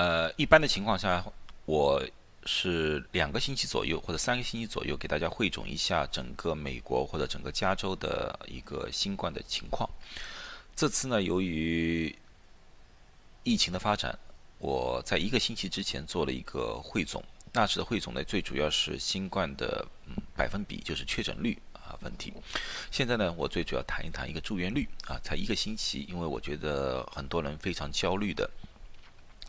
呃，一般的情况下，我是两个星期左右或者三个星期左右给大家汇总一下整个美国或者整个加州的一个新冠的情况。这次呢，由于疫情的发展，我在一个星期之前做了一个汇总。那时的汇总呢，最主要是新冠的嗯百分比，就是确诊率啊问题。现在呢，我最主要谈一谈一个住院率啊，才一个星期，因为我觉得很多人非常焦虑的，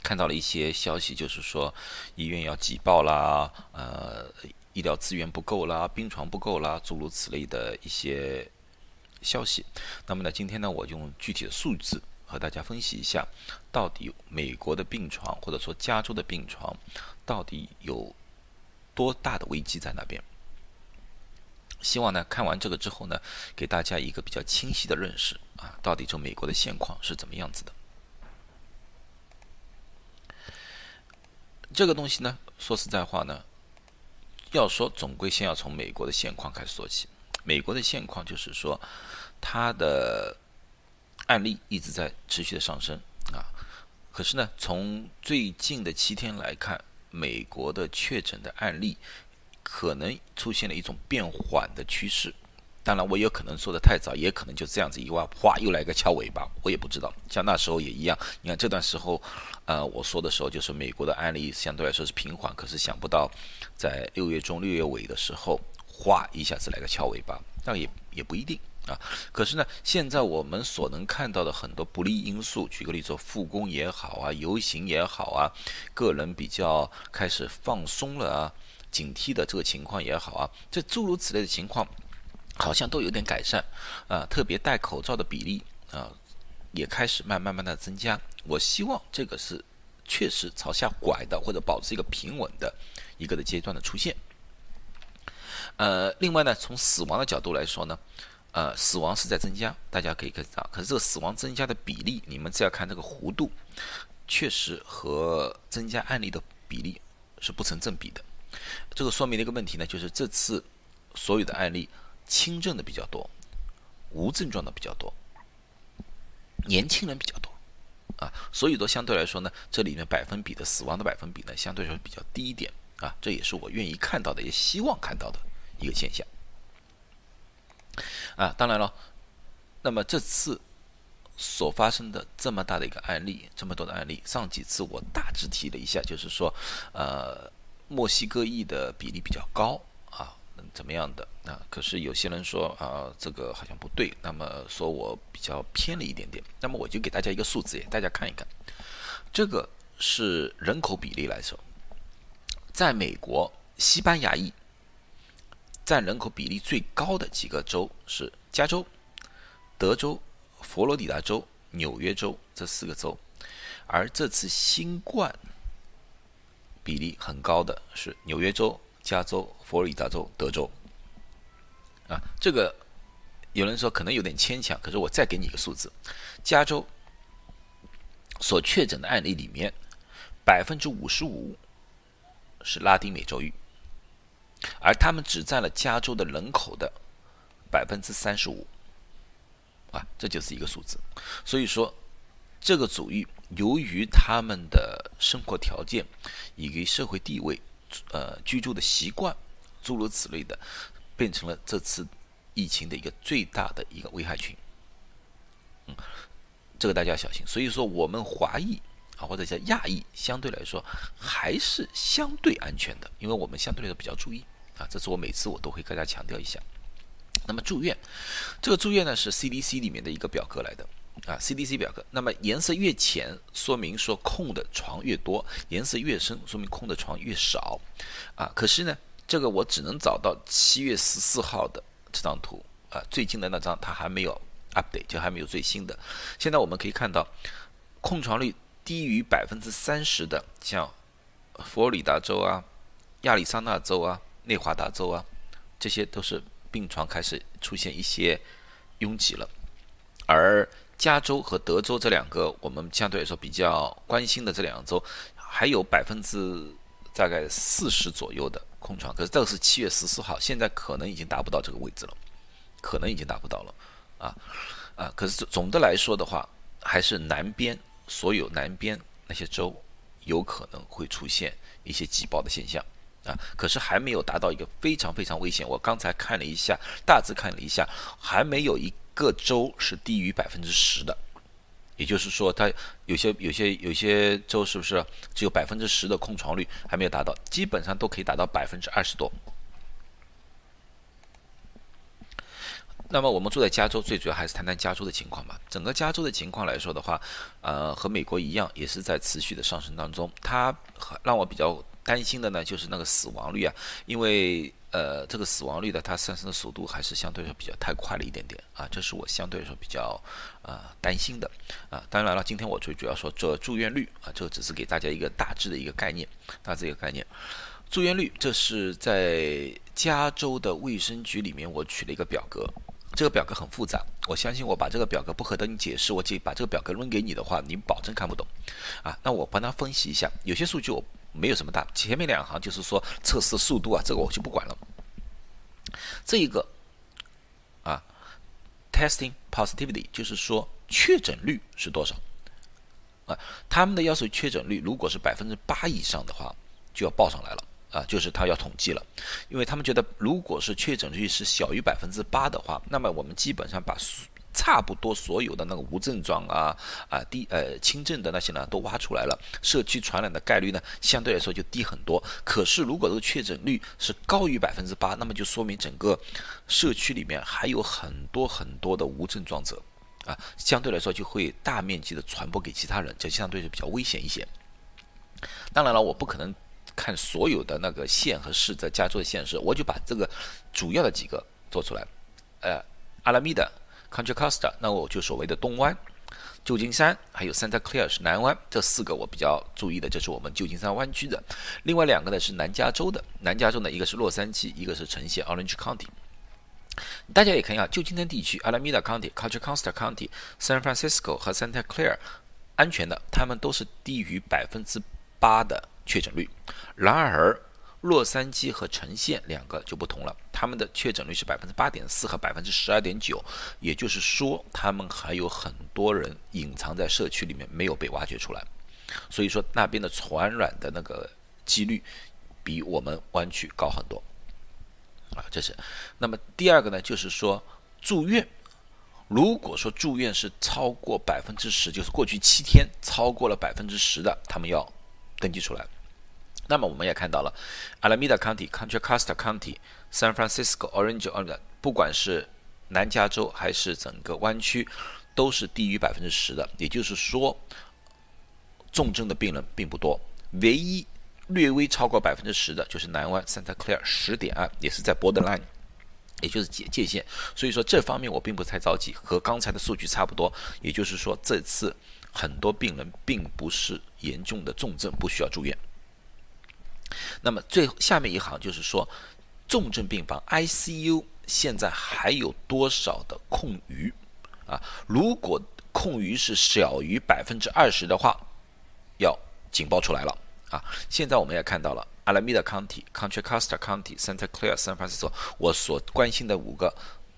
看到了一些消息，就是说医院要挤爆啦，呃，医疗资源不够啦，病床不够啦，诸如此类的一些消息。那么呢，今天呢，我用具体的数字。和大家分析一下，到底美国的病床或者说加州的病床，到底有多大的危机在那边？希望呢看完这个之后呢，给大家一个比较清晰的认识啊，到底这美国的现况是怎么样子的？这个东西呢，说实在话呢，要说总归先要从美国的现况开始说起。美国的现况就是说，它的。案例一直在持续的上升啊，可是呢，从最近的七天来看，美国的确诊的案例可能出现了一种变缓的趋势。当然，我有可能说的太早，也可能就这样子一挖，哗，又来个翘尾巴，我也不知道。像那时候也一样，你看这段时候，呃，我说的时候就是美国的案例相对来说是平缓，可是想不到在六月中、六月尾的时候，哗，一下子来个翘尾巴，那也也不一定。啊，可是呢，现在我们所能看到的很多不利因素，举个例子，复工也好啊，游行也好啊，个人比较开始放松了啊，警惕的这个情况也好啊，这诸如此类的情况，好像都有点改善啊，特别戴口罩的比例啊，也开始慢慢慢的增加。我希望这个是确实朝下拐的，或者保持一个平稳的一个的阶段的出现。呃，另外呢，从死亡的角度来说呢。呃，死亡是在增加，大家可以看到，可是这个死亡增加的比例，你们只要看这个弧度，确实和增加案例的比例是不成正比的。这个说明了一个问题呢，就是这次所有的案例轻症的比较多，无症状的比较多，年轻人比较多，啊，所以说相对来说呢，这里面百分比的死亡的百分比呢，相对来说比较低一点，啊，这也是我愿意看到的，也希望看到的一个现象。啊，当然了，那么这次所发生的这么大的一个案例，这么多的案例，上几次我大致提了一下，就是说，呃，墨西哥裔的比例比较高啊，怎么样的啊？可是有些人说啊，这个好像不对，那么说我比较偏了一点点，那么我就给大家一个数字，大家看一看，这个是人口比例来说，在美国，西班牙裔。占人口比例最高的几个州是加州、德州、佛罗里达州、纽约州这四个州，而这次新冠比例很高的是纽约州、加州、佛罗里达州、德州。啊，这个有人说可能有点牵强，可是我再给你一个数字：加州所确诊的案例里面，百分之五十五是拉丁美洲裔。而他们只占了加州的人口的百分之三十五，啊，这就是一个数字。所以说，这个主义由于他们的生活条件以及社会地位、呃居住的习惯诸如此类的，变成了这次疫情的一个最大的一个危害群。嗯，这个大家要小心。所以说，我们华裔啊，或者叫亚裔，相对来说还是相对安全的，因为我们相对来说比较注意。啊，这是我每次我都会跟大家强调一下。那么住院，这个住院呢是 CDC 里面的一个表格来的啊，CDC 表格。那么颜色越浅，说明说空的床越多；颜色越深，说明空的床越少。啊，可是呢，这个我只能找到七月十四号的这张图啊，最近的那张它还没有 update，就还没有最新的。现在我们可以看到，空床率低于百分之三十的，像佛罗里达州啊、亚利桑那州啊。内华达州啊，这些都是病床开始出现一些拥挤了，而加州和德州这两个我们相对来说比较关心的这两个州，还有百分之大概四十左右的空床，可是这个是七月十四号，现在可能已经达不到这个位置了，可能已经达不到了，啊啊，可是总的来说的话，还是南边所有南边那些州有可能会出现一些挤爆的现象啊，可是还没有达到一个非常非常危险。我刚才看了一下，大致看了一下，还没有一各州是低于百分之十的。也就是说，它有些有些有些州是不是只有百分之十的空床率还没有达到，基本上都可以达到百分之二十多。那么我们住在加州，最主要还是谈谈加州的情况吧。整个加州的情况来说的话，呃，和美国一样，也是在持续的上升当中。它让我比较担心的呢，就是那个死亡率啊，因为呃，这个死亡率的它上升的速度还是相对来说比较太快了一点点啊，这是我相对来说比较呃担心的啊。当然了，今天我最主要说这住院率啊，这个只是给大家一个大致的一个概念，大致一个概念。住院率，这是在加州的卫生局里面我取了一个表格。这个表格很复杂，我相信我把这个表格不和你解释，我就把这个表格扔给你的话，你保证看不懂，啊，那我帮他分析一下，有些数据我没有什么大，前面两行就是说测试速度啊，这个我就不管了。这一个啊，testing positivity 就是说确诊率是多少？啊，他们的要求确诊率如果是百分之八以上的话，就要报上来了。啊，就是他要统计了，因为他们觉得，如果是确诊率是小于百分之八的话，那么我们基本上把差不多所有的那个无症状啊啊低呃轻症的那些呢都挖出来了，社区传染的概率呢相对来说就低很多。可是如果这个确诊率是高于百分之八，那么就说明整个社区里面还有很多很多的无症状者啊，相对来说就会大面积的传播给其他人，这相对就比较危险一些。当然了，我不可能。看所有的那个县和市在加州的县市，我就把这个主要的几个做出来。呃，阿拉米达、Contra Costa，那我就所谓的东湾、旧金山，还有 Santa Clara 是南湾，这四个我比较注意的，这是我们旧金山湾区的。另外两个呢是南加州的，南加州呢一个是洛杉矶，一个是城县 Orange County。大家也看一下旧金山地区，Alameda County、Contra Costa County、San Francisco 和 Santa Clara，安全的，他们都是低于百分之八的。确诊率，然而洛杉矶和城县两个就不同了，他们的确诊率是百分之八点四和百分之十二点九，也就是说，他们还有很多人隐藏在社区里面没有被挖掘出来，所以说那边的传染的那个几率比我们湾区高很多啊，这是。那么第二个呢，就是说住院，如果说住院是超过百分之十，就是过去七天超过了百分之十的，他们要登记出来。那么我们也看到了，Alameda County、Contra Costa County、San Francisco、Orange、不管是南加州还是整个湾区，都是低于百分之十的。也就是说，重症的病人并不多，唯一略微超过百分之十的就是南湾 Santa Clara 十点二，也是在 borderline，也就是界界限。所以说这方面我并不太着急，和刚才的数据差不多。也就是说，这次很多病人并不是严重的重症，不需要住院。那么最下面一行就是说，重症病房 ICU 现在还有多少的空余啊？如果空余是小于百分之二十的话，要警报出来了啊！现在我们也看到了，Alameda County、Contra Costa County、Santa Clara、San Francisco，我所关心的五个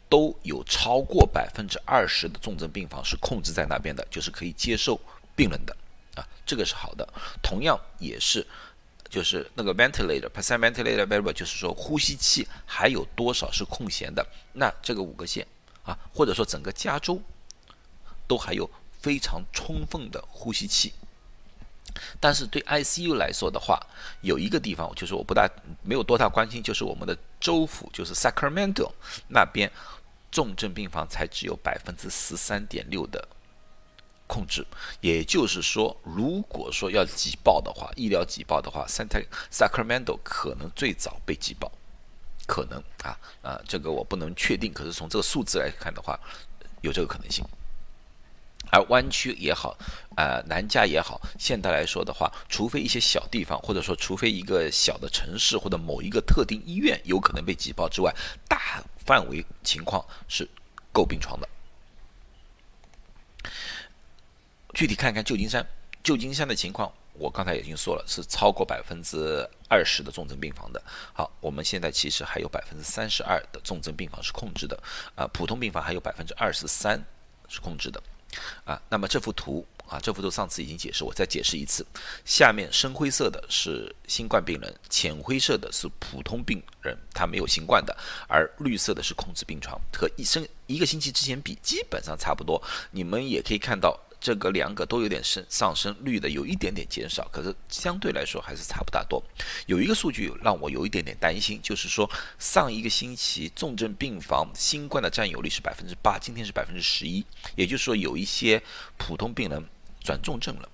都有超过百分之二十的重症病房是控制在那边的，就是可以接受病人的啊，这个是好的。同样也是。就是那个 ventilator，percent ventilator variable，就是说呼吸器还有多少是空闲的？那这个五个县啊，或者说整个加州都还有非常充分的呼吸器。但是对 ICU 来说的话，有一个地方就是我不大没有多大关心，就是我们的州府，就是 Sacramento 那边重症病房才只有百分之十三点六的。控制，也就是说，如果说要挤爆的话，医疗挤爆的话，San Sacramento 可能最早被挤爆，可能啊啊，这个我不能确定，可是从这个数字来看的话，有这个可能性。而湾区也好，呃，南加也好，现在来说的话，除非一些小地方，或者说除非一个小的城市或者某一个特定医院有可能被挤爆之外，大范围情况是够病床的。具体看看旧金山，旧金山的情况，我刚才已经说了，是超过百分之二十的重症病房的。好，我们现在其实还有百分之三十二的重症病房是控制的，啊，普通病房还有百分之二十三是控制的，啊，那么这幅图啊，这幅图上次已经解释，我再解释一次。下面深灰色的是新冠病人，浅灰色的是普通病人，他没有新冠的，而绿色的是控制病床，和一生一个星期之前比基本上差不多。你们也可以看到。这个两个都有点升上升，绿的有一点点减少，可是相对来说还是差不大多。有一个数据让我有一点点担心，就是说上一个星期重症病房新冠的占有率是百分之八，今天是百分之十一，也就是说有一些普通病人转重症了，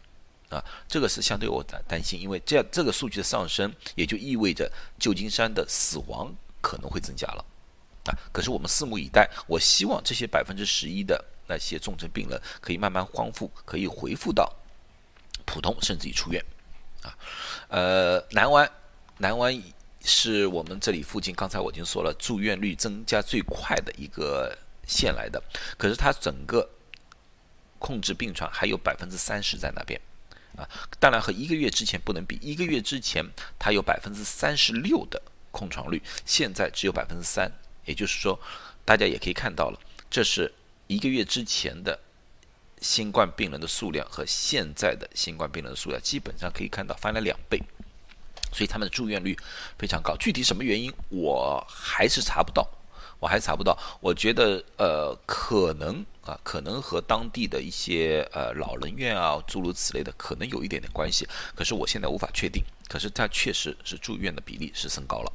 啊，这个是相对我担担心，因为这样这个数据的上升，也就意味着旧金山的死亡可能会增加了，啊，可是我们拭目以待。我希望这些百分之十一的。那些重症病人可以慢慢恢复，可以恢复到普通，甚至于出院。啊，呃，南湾，南湾是我们这里附近，刚才我已经说了，住院率增加最快的一个县来的。可是它整个控制病床还有百分之三十在那边，啊，当然和一个月之前不能比。一个月之前它有百分之三十六的空床率，现在只有百分之三。也就是说，大家也可以看到了，这是。一个月之前的新冠病人的数量和现在的新冠病人的数量，基本上可以看到翻了两倍，所以他们的住院率非常高。具体什么原因，我还是查不到，我还查不到。我觉得，呃，可能啊，可能和当地的一些呃老人院啊，诸如此类的，可能有一点点关系。可是我现在无法确定。可是它确实是住院的比例是升高了。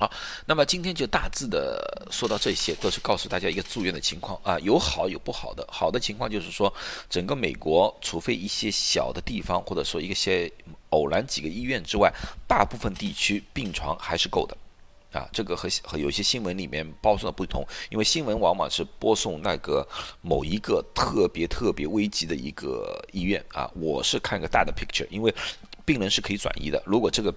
好，那么今天就大致的说到这些，都是告诉大家一个住院的情况啊，有好有不好的。好的情况就是说，整个美国，除非一些小的地方，或者说一些偶然几个医院之外，大部分地区病床还是够的，啊，这个和和有些新闻里面报送的不同，因为新闻往往是播送那个某一个特别特别危急的一个医院啊，我是看个大的 picture，因为病人是可以转移的，如果这个。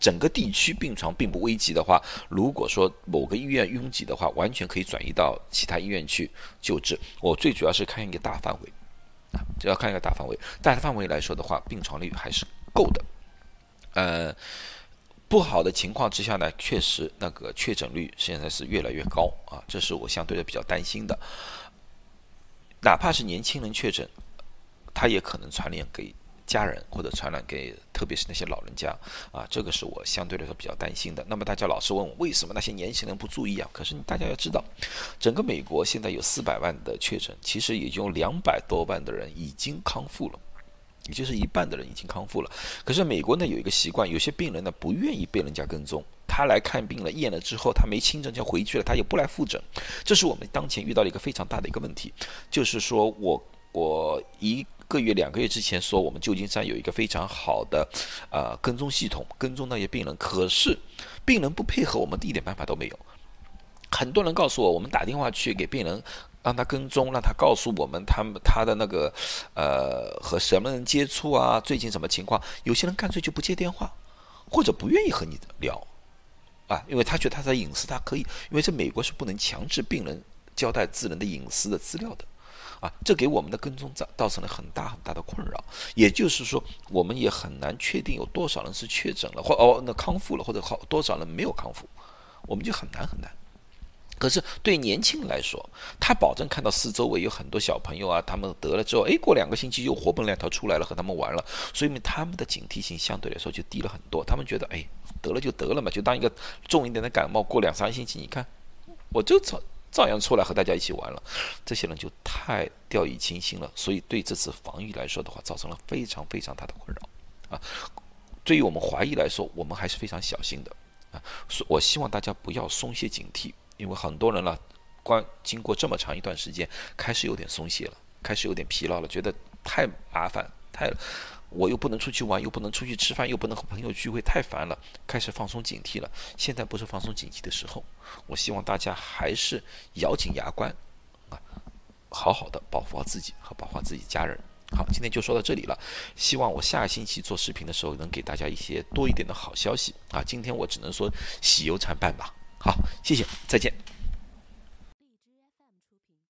整个地区病床并不危急的话，如果说某个医院拥挤的话，完全可以转移到其他医院去救治。我最主要是看一个大范围，啊，只要看一个大范围。大范围来说的话，病床率还是够的。呃，不好的情况之下呢，确实那个确诊率现在是越来越高啊，这是我相对的比较担心的。哪怕是年轻人确诊，他也可能传染给。家人或者传染给，特别是那些老人家啊，这个是我相对来说比较担心的。那么大家老是问我，为什么那些年轻人不注意啊？可是大家要知道，整个美国现在有四百万的确诊，其实也就两百多万的人已经康复了，也就是一半的人已经康复了。可是美国呢有一个习惯，有些病人呢不愿意被人家跟踪，他来看病了，验了之后他没轻症就回去了，他也不来复诊。这是我们当前遇到了一个非常大的一个问题，就是说我我一。个月、两个月之前说我们旧金山有一个非常好的，呃，跟踪系统，跟踪那些病人。可是病人不配合，我们一点办法都没有。很多人告诉我，我们打电话去给病人，让他跟踪，让他告诉我们他们他的那个呃和什么人接触啊，最近什么情况。有些人干脆就不接电话，或者不愿意和你聊，啊，因为他觉得他的隐私他可以，因为在美国是不能强制病人交代自人的隐私的资料的。啊，这给我们的跟踪造造成了很大很大的困扰，也就是说，我们也很难确定有多少人是确诊了，或哦那康复了，或者好多少人没有康复，我们就很难很难。可是对年轻人来说，他保证看到四周围有很多小朋友啊，他们得了之后，哎，过两个星期又活蹦乱跳出来了，和他们玩了，所以他们的警惕性相对来说就低了很多。他们觉得，哎，得了就得了嘛，就当一个重一点的感冒，过两三个星期，你看，我就操。照样出来和大家一起玩了，这些人就太掉以轻心了，所以对这次防御来说的话，造成了非常非常大的困扰啊。对于我们华裔来说，我们还是非常小心的啊。我希望大家不要松懈警惕，因为很多人呢，关经过这么长一段时间，开始有点松懈了，开始有点疲劳了，觉得太麻烦，太。我又不能出去玩，又不能出去吃饭，又不能和朋友聚会，太烦了，开始放松警惕了。现在不是放松警惕的时候，我希望大家还是咬紧牙关，啊，好好的保护好自己和保护好自己家人。好，今天就说到这里了。希望我下个星期做视频的时候能给大家一些多一点的好消息啊。今天我只能说喜忧参半吧。好，谢谢，再见。